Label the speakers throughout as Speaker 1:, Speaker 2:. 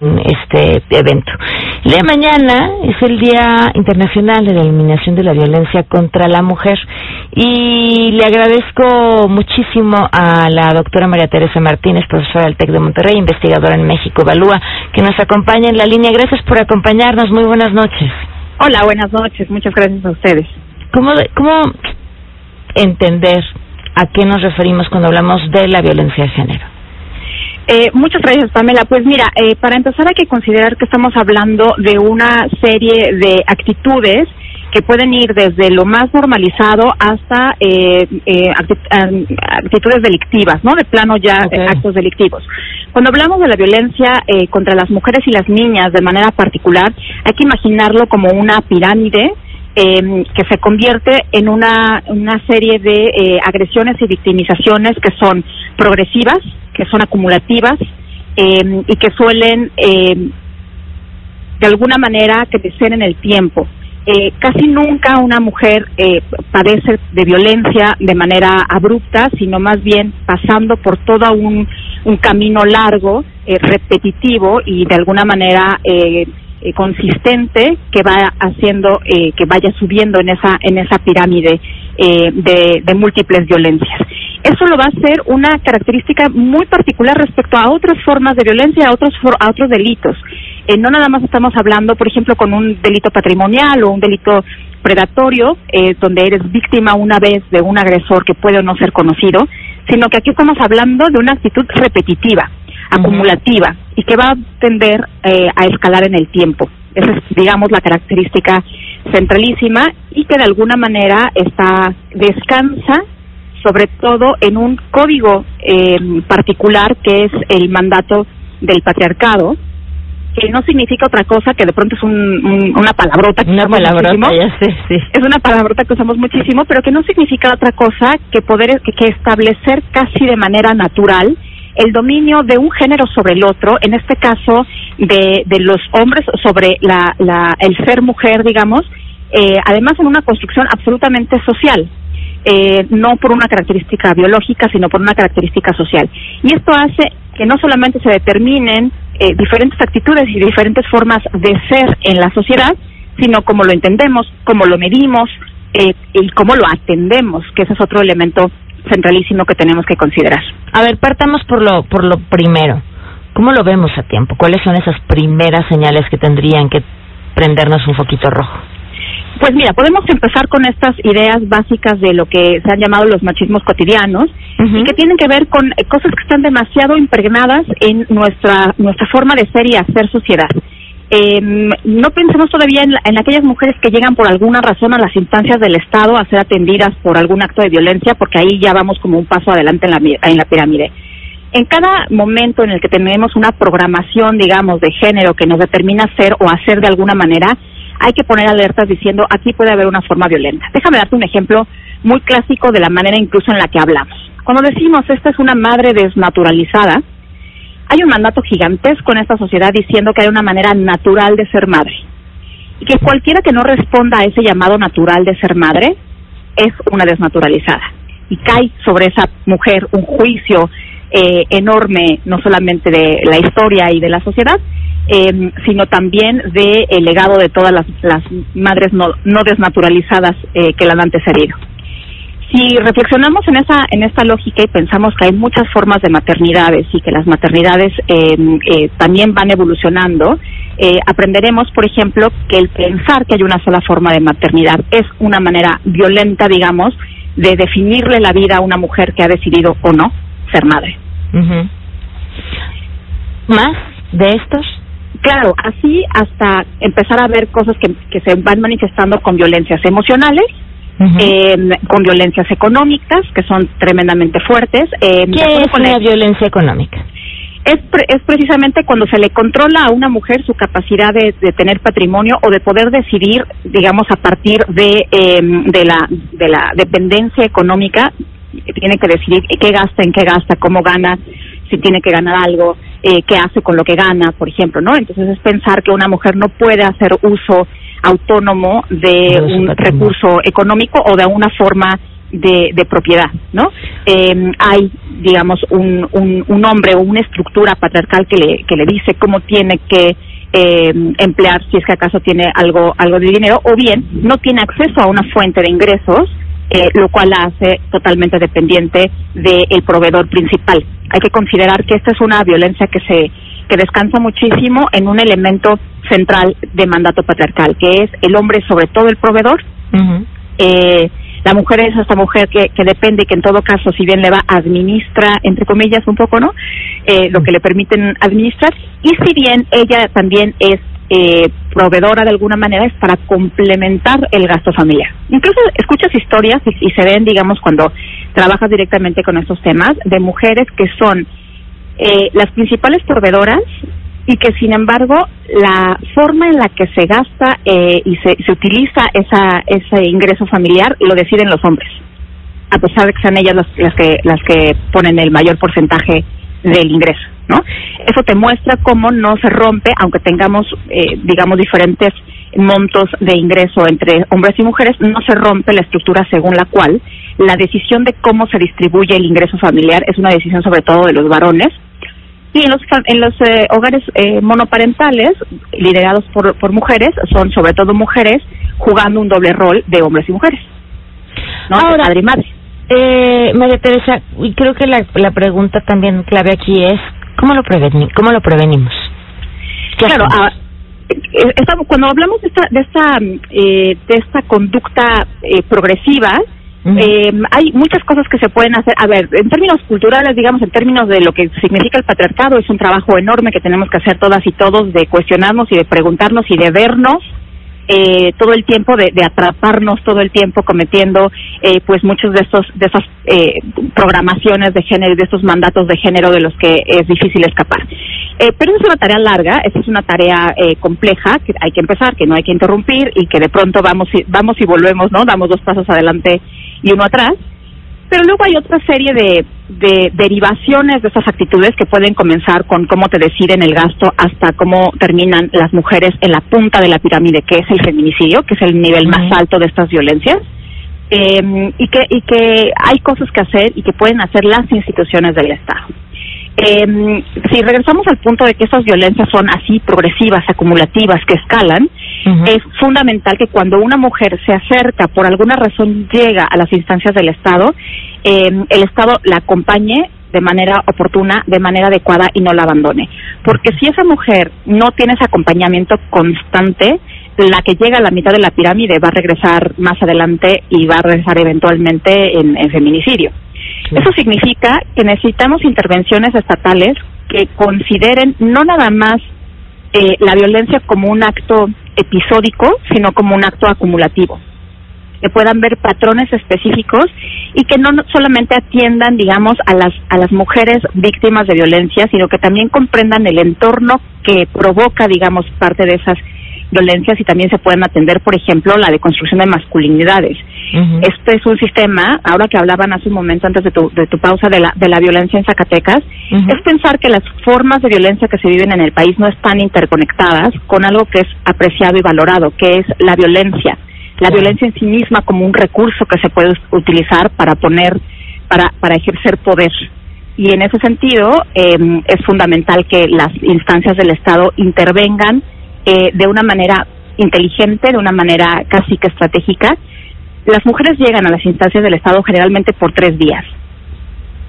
Speaker 1: este evento. El día de mañana es el Día Internacional de la Eliminación de la Violencia contra la Mujer y le agradezco muchísimo a la doctora María Teresa Martínez, profesora del TEC de Monterrey, investigadora en México Evalúa, que nos acompaña en la línea. Gracias por acompañarnos. Muy buenas noches.
Speaker 2: Hola, buenas noches. Muchas gracias a ustedes.
Speaker 1: ¿Cómo, cómo entender a qué nos referimos cuando hablamos de la violencia de género?
Speaker 2: Eh, muchas gracias, Pamela. Pues mira, eh, para empezar hay que considerar que estamos hablando de una serie de actitudes que pueden ir desde lo más normalizado hasta eh, eh actitudes delictivas, ¿no? De plano ya actos delictivos. Cuando hablamos de la violencia eh, contra las mujeres y las niñas de manera particular, hay que imaginarlo como una pirámide eh, que se convierte en una, una serie de eh, agresiones y victimizaciones que son progresivas, que son acumulativas eh, y que suelen eh, de alguna manera crecer en el tiempo. Eh, casi nunca una mujer eh, padece de violencia de manera abrupta, sino más bien pasando por todo un, camino largo, eh, repetitivo y de alguna manera eh, consistente que va haciendo que vaya subiendo en esa en esa pirámide de, de múltiples violencias. Eso lo va a hacer una característica muy particular respecto a otras formas de violencia, a otros a otros delitos. Eh, no nada más estamos hablando, por ejemplo, con un delito patrimonial o un delito predatorio, eh, donde eres víctima una vez de un agresor que puede o no ser conocido, sino que aquí estamos hablando de una actitud repetitiva acumulativa y que va a tender eh, a escalar en el tiempo. Esa es, digamos, la característica centralísima y que de alguna manera está descansa sobre todo en un código eh, particular que es el mandato del patriarcado, que no significa otra cosa que de pronto es un, un, una palabrota que
Speaker 1: una palabrota,
Speaker 2: ya
Speaker 1: sé, sí.
Speaker 2: es una palabrota que usamos muchísimo, pero que no significa otra cosa que poder que, que establecer casi de manera natural el dominio de un género sobre el otro, en este caso de, de los hombres sobre la, la, el ser mujer, digamos, eh, además en una construcción absolutamente social. Eh, no por una característica biológica, sino por una característica social. Y esto hace que no solamente se determinen eh, diferentes actitudes y diferentes formas de ser en la sociedad, sino cómo lo entendemos, cómo lo medimos eh, y cómo lo atendemos, que ese es otro elemento centralísimo que tenemos que considerar.
Speaker 1: A ver, partamos por lo, por lo primero. ¿Cómo lo vemos a tiempo? ¿Cuáles son esas primeras señales que tendrían que prendernos un foquito rojo?
Speaker 2: Pues mira, podemos empezar con estas ideas básicas de lo que se han llamado los machismos cotidianos uh -huh. y que tienen que ver con cosas que están demasiado impregnadas en nuestra nuestra forma de ser y hacer sociedad. Eh, no pensemos todavía en, en, aquellas mujeres que llegan por alguna razón a las instancias del Estado a ser atendidas por algún acto de violencia, porque ahí ya vamos como un paso adelante en la, en la pirámide. En cada momento en el que tenemos una programación, digamos, de género que nos determina ser o hacer de alguna manera, hay que poner alertas diciendo aquí puede haber una forma violenta. Déjame darte un ejemplo muy clásico de la manera incluso en la que hablamos. Cuando decimos esta es una madre desnaturalizada, hay un mandato gigantesco en esta sociedad diciendo que hay una manera natural de ser madre. Y que cualquiera que no responda a ese llamado natural de ser madre es una desnaturalizada. Y cae sobre esa mujer un juicio eh, enorme, no solamente de la historia y de la sociedad, eh, sino también de legado de todas las, las madres no, no desnaturalizadas eh, que la han antecedido. Si reflexionamos en esa en esta lógica y pensamos que hay muchas formas de maternidades y que las maternidades eh, eh, también van evolucionando, eh, aprenderemos, por ejemplo, que el pensar que hay una sola forma de maternidad es una manera violenta, digamos, de definirle la vida a una mujer que ha decidido o no ser madre.
Speaker 1: Uh -huh. ¿Más de estos?
Speaker 2: Claro, así hasta empezar a ver cosas que, que se van manifestando con violencias emocionales, Uh -huh. eh, con violencias económicas que son tremendamente fuertes.
Speaker 1: Eh, ¿Qué es la violencia económica?
Speaker 2: Es, pre es precisamente cuando se le controla a una mujer su capacidad de, de tener patrimonio o de poder decidir, digamos, a partir de, eh, de, la, de la dependencia económica, tiene que decidir qué gasta, en qué gasta, cómo gana, si tiene que ganar algo, eh, qué hace con lo que gana, por ejemplo, ¿no? Entonces es pensar que una mujer no puede hacer uso autónomo de un recurso económico o de una forma de, de propiedad, ¿no? Eh, hay, digamos, un, un, un hombre o una estructura patriarcal que le, que le dice cómo tiene que eh, emplear si es que acaso tiene algo, algo de dinero o bien no tiene acceso a una fuente de ingresos, eh, lo cual la hace totalmente dependiente del proveedor principal. Hay que considerar que esta es una violencia que se que descansa muchísimo en un elemento central de mandato patriarcal, que es el hombre sobre todo el proveedor. eh, la mujer es esta mujer que, que depende y que en todo caso, si bien le va, administra, entre comillas, un poco, ¿no? Eh, lo que le permiten administrar. Y si bien ella también es eh, proveedora de alguna manera, es para complementar el gasto familiar. Incluso escuchas historias y, se ven, digamos, cuando trabajas directamente con estos temas, de mujeres que son eh, las principales proveedoras y que sin embargo la forma en la que se gasta eh, y se, se utiliza esa, ese ingreso familiar lo deciden los hombres a pesar de que sean ellas las, las que las que ponen el mayor porcentaje del ingreso no eso te muestra cómo no se rompe aunque tengamos eh, digamos diferentes montos de ingreso entre hombres y mujeres no se rompe la estructura según la cual la decisión de cómo se distribuye el ingreso familiar es una decisión sobre todo de los varones y en los, en los eh, hogares eh, monoparentales, liderados por, por mujeres, son sobre todo mujeres jugando un doble rol de hombres y mujeres. ¿no?
Speaker 1: Ahora,
Speaker 2: padre y madre.
Speaker 1: Eh, María Teresa, y creo que la, la pregunta también clave aquí es, ¿cómo lo, preveni cómo lo prevenimos? ¿Qué
Speaker 2: Claro, ah, eh, esta- cuando hablamos de esta, de esta, eh, de esta conducta eh, progresiva. Eh, hay muchas cosas que se pueden hacer. A ver, en términos culturales, digamos, en términos de lo que significa el patriarcado, es un trabajo enorme que tenemos que hacer todas y todos de cuestionarnos y de preguntarnos y de vernos eh, todo el tiempo, de, de atraparnos todo el tiempo cometiendo, eh, pues, muchos de estos, de esas eh, programaciones de género de estos mandatos de género de los que es difícil escapar. Eh, pero es una tarea larga, esta es una tarea eh, compleja que hay que empezar, que no hay que interrumpir y que de pronto vamos y, vamos y volvemos, ¿no? Damos dos pasos adelante y uno atrás. Pero luego hay otra serie de, de derivaciones de esas actitudes que pueden comenzar con cómo te deciden el gasto hasta cómo terminan las mujeres en la punta de la pirámide, que es el feminicidio, que es el nivel más alto de estas violencias. Eh, y que y que hay cosas que hacer y que pueden hacer las instituciones del Estado. Eh, si regresamos al punto de que esas violencias son así progresivas, acumulativas, que escalan, Es fundamental que cuando una mujer se acerca, por alguna razón llega a las instancias del Estado, eh, el Estado la acompañe de manera oportuna, de manera adecuada y no la abandone. Porque si esa mujer no tiene ese acompañamiento constante, la que llega a la mitad de la pirámide va a regresar más adelante y va a regresar eventualmente en, en feminicidio. Eso significa que necesitamos intervenciones estatales que consideren no nada más eh, la violencia como un acto episódico, sino como un acto acumulativo. Que puedan ver patrones específicos y que no solamente atiendan, digamos, a las a las mujeres víctimas de violencia, sino que también comprendan el entorno que provoca, digamos, parte de esas violencias y también se pueden atender, por ejemplo, la deconstrucción de masculinidades.
Speaker 1: Ujú.
Speaker 2: Este es un sistema, ahora que hablaban hace un momento antes de tu, de tu pausa de la, de la violencia en Zacatecas, es pensar que las formas de violencia que se viven en el país no están interconectadas con algo que es apreciado y valorado, que es la violencia. La violencia en sí misma como un recurso que se puede utilizar para poner, para, para ejercer poder. Y en ese sentido, eh, es fundamental que las instancias del Estado intervengan eh, de una manera inteligente, de una manera casi que estratégica. Las mujeres llegan a las instancias del Estado generalmente por tres días.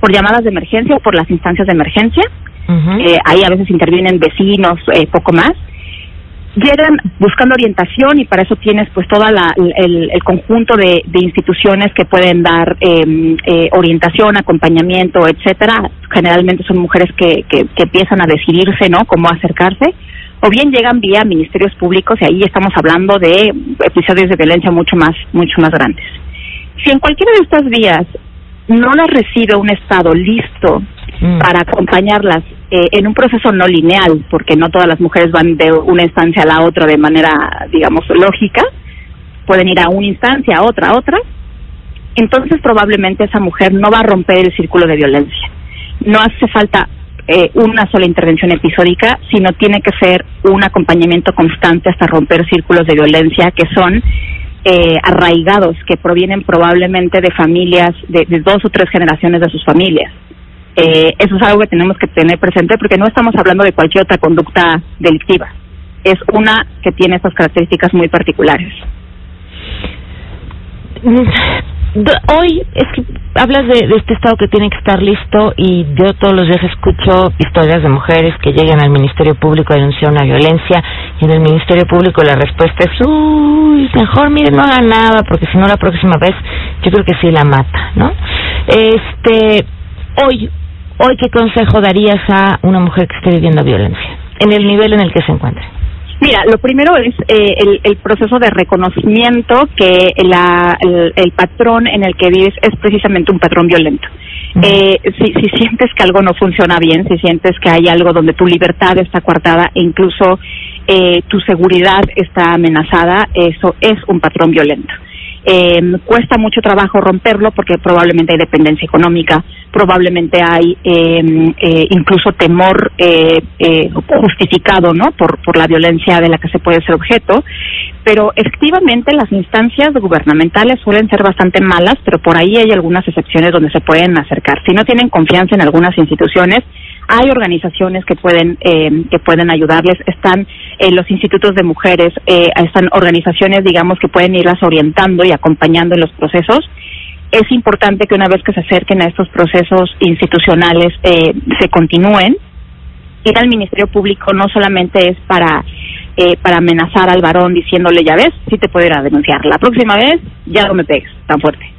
Speaker 2: Por llamadas de emergencia o por las instancias de emergencia. Eh, ahí a veces intervienen vecinos, eh, poco más. Llegan buscando orientación y para eso tienes pues toda la, el, el conjunto de, de instituciones que pueden dar eh, eh, orientación, acompañamiento, etcétera. Generalmente son mujeres que, que, que empiezan a decidirse, ¿no? Cómo acercarse. O bien llegan vía ministerios públicos y ahí estamos hablando de episodios de violencia mucho más, mucho más grandes. Si en cualquiera de estas vías no las recibe un Estado listo
Speaker 1: Mm.
Speaker 2: para acompañarlas eh, en un proceso no lineal, porque no todas las mujeres van de una instancia a la otra de manera, digamos, lógica, pueden ir a una instancia, a otra, a otra, entonces probablemente esa mujer no va a romper el círculo de violencia. No hace falta eh, una sola intervención episódica, sino tiene que ser un acompañamiento constante hasta romper círculos de violencia que son eh, arraigados que provienen probablemente de familias, de, dos o tres generaciones de sus familias. Eh, eso es algo que tenemos que tener presente porque no estamos hablando de cualquier otra conducta delictiva. Es una que tiene esas características muy particulares.
Speaker 1: Hoy es que hablas de, este estado que tiene que estar listo y yo todos los días escucho historias de mujeres que llegan al Ministerio Público a denunciar una violencia y en el Ministerio Público la respuesta es, uy, mejor mire, no haga nada porque si no la próxima vez yo creo que sí la mata, ¿no? Este, hoy, hoy qué consejo darías a una mujer que esté viviendo violencia en el nivel en el que se encuentra?
Speaker 2: Mira, lo primero es eh, el, el, proceso de reconocimiento que la, el, patrón en el que vives es precisamente un patrón violento. eh, si, si sientes que algo no funciona bien, si sientes que hay algo donde tu libertad está coartada e incluso eh, tu seguridad está amenazada, eso es un patrón violento. Eh, cuesta mucho trabajo romperlo porque probablemente hay dependencia económica, probablemente hay em, eh, incluso temor eh, eh, justificado ¿no? Por, por la violencia de la que se puede ser objeto, pero efectivamente las instancias gubernamentales suelen ser bastante malas, pero por ahí hay algunas excepciones donde se pueden acercar. Si no tienen confianza en algunas instituciones, hay organizaciones que pueden eh, que pueden ayudarles están eh, los institutos de mujeres eh, están organizaciones digamos que pueden irlas orientando y acompañando en los procesos. Es importante que una vez que se acerquen a estos procesos institucionales eh, se continúen. Ir al ministerio público no solamente es para eh, para amenazar al varón diciéndole ya ves sí te puedo ir a denunciar. La próxima vez ya no me pegues tan fuerte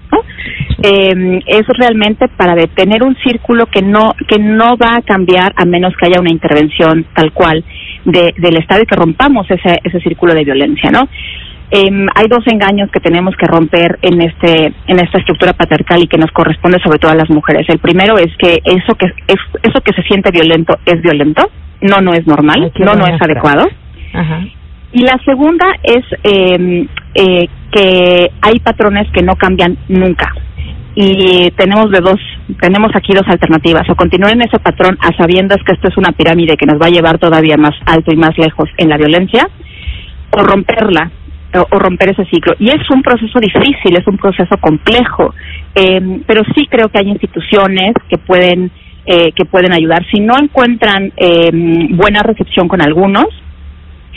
Speaker 2: eh, es realmente para detener un círculo que no que no va a cambiar a menos que haya una intervención tal cual de, del Estado y que rompamos ese ese círculo de violencia, ¿no? Eh, hay dos engaños que tenemos que romper en este en esta estructura patriarcal y que nos corresponde sobre todo a las mujeres. El primero es que eso que es, eso que se siente violento es violento, no no es normal, no no es adecuado. Ajá. Y la segunda es eh, eh, que hay patrones que no cambian nunca. Y tenemos de dos, tenemos aquí dos alternativas. O continuar en ese patrón a sabiendas que esto es una pirámide que nos va a llevar todavía más alto y más lejos en la violencia, o romperla, o, romper ese ciclo. Y es un proceso difícil, es un proceso complejo, eh, pero sí creo que hay instituciones que pueden eh, que pueden ayudar. Si no encuentran eh, buena recepción con algunos,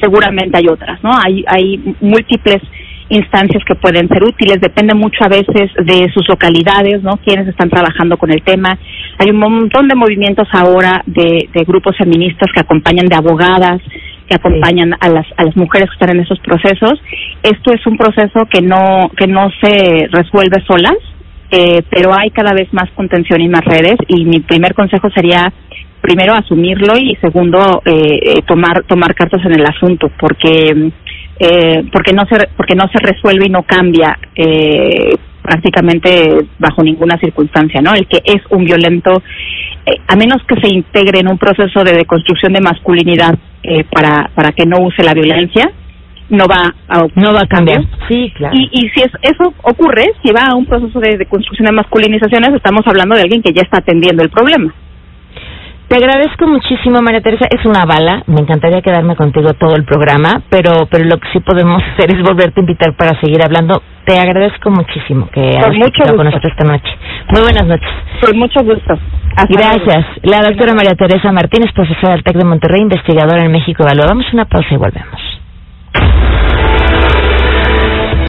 Speaker 2: seguramente hay otras, ¿no? Hay, hay múltiples instancias que pueden ser útiles, depende mucho a veces de sus localidades, ¿no? Quienes están trabajando con el tema. Hay un montón de movimientos ahora de, de grupos feministas que acompañan, de abogadas, que acompañan a las a las mujeres que están en esos procesos. Esto es un proceso que no que no se resuelve solas, eh, pero hay cada vez más contención y más redes. Y mi primer consejo sería primero asumirlo y segundo eh, eh, tomar tomar cartas en el asunto porque eh, porque no se porque no se resuelve y no cambia eh, prácticamente bajo ninguna circunstancia no el que es un violento eh, a menos que se integre en un proceso de deconstrucción de masculinidad eh, para para que no use la violencia no va a
Speaker 1: no va a cambiar. Sí
Speaker 2: claro. Y, y si es, eso ocurre si va a un proceso de deconstrucción de masculinizaciones estamos hablando de alguien que ya está atendiendo el problema
Speaker 1: te agradezco muchísimo, María Teresa. Es una bala. Me encantaría quedarme contigo todo el programa, pero, pero lo que sí podemos hacer es volverte a invitar para seguir hablando. Te agradezco muchísimo que hayas estado con nosotros esta noche. Muy buenas noches.
Speaker 2: Con mucho gusto.
Speaker 1: Gracias. La doctora María Teresa Martínez, profesora del TEC de Monterrey, investigadora en México Evaluamos una pausa y volvemos.